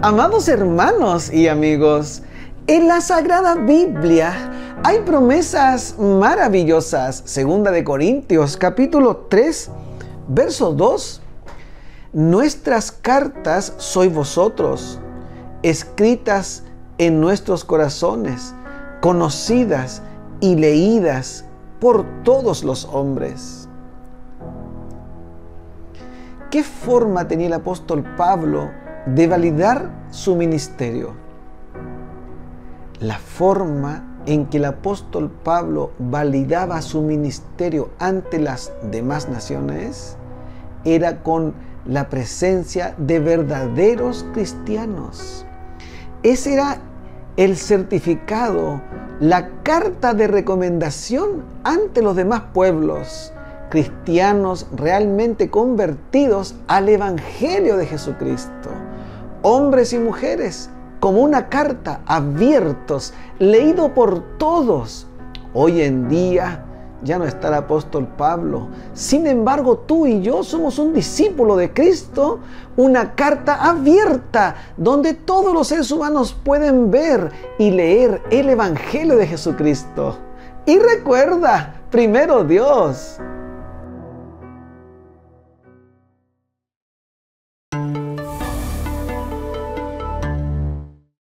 Amados hermanos y amigos, en la Sagrada Biblia hay promesas maravillosas. Segunda de Corintios capítulo 3, verso 2. Nuestras cartas sois vosotros, escritas en nuestros corazones, conocidas y leídas por todos los hombres. ¿Qué forma tenía el apóstol Pablo de validar su ministerio? La forma en que el apóstol Pablo validaba su ministerio ante las demás naciones era con la presencia de verdaderos cristianos. Ese era el certificado, la carta de recomendación ante los demás pueblos cristianos realmente convertidos al Evangelio de Jesucristo. Hombres y mujeres, como una carta, abiertos, leído por todos. Hoy en día ya no está el apóstol Pablo. Sin embargo, tú y yo somos un discípulo de Cristo, una carta abierta donde todos los seres humanos pueden ver y leer el Evangelio de Jesucristo. Y recuerda, primero Dios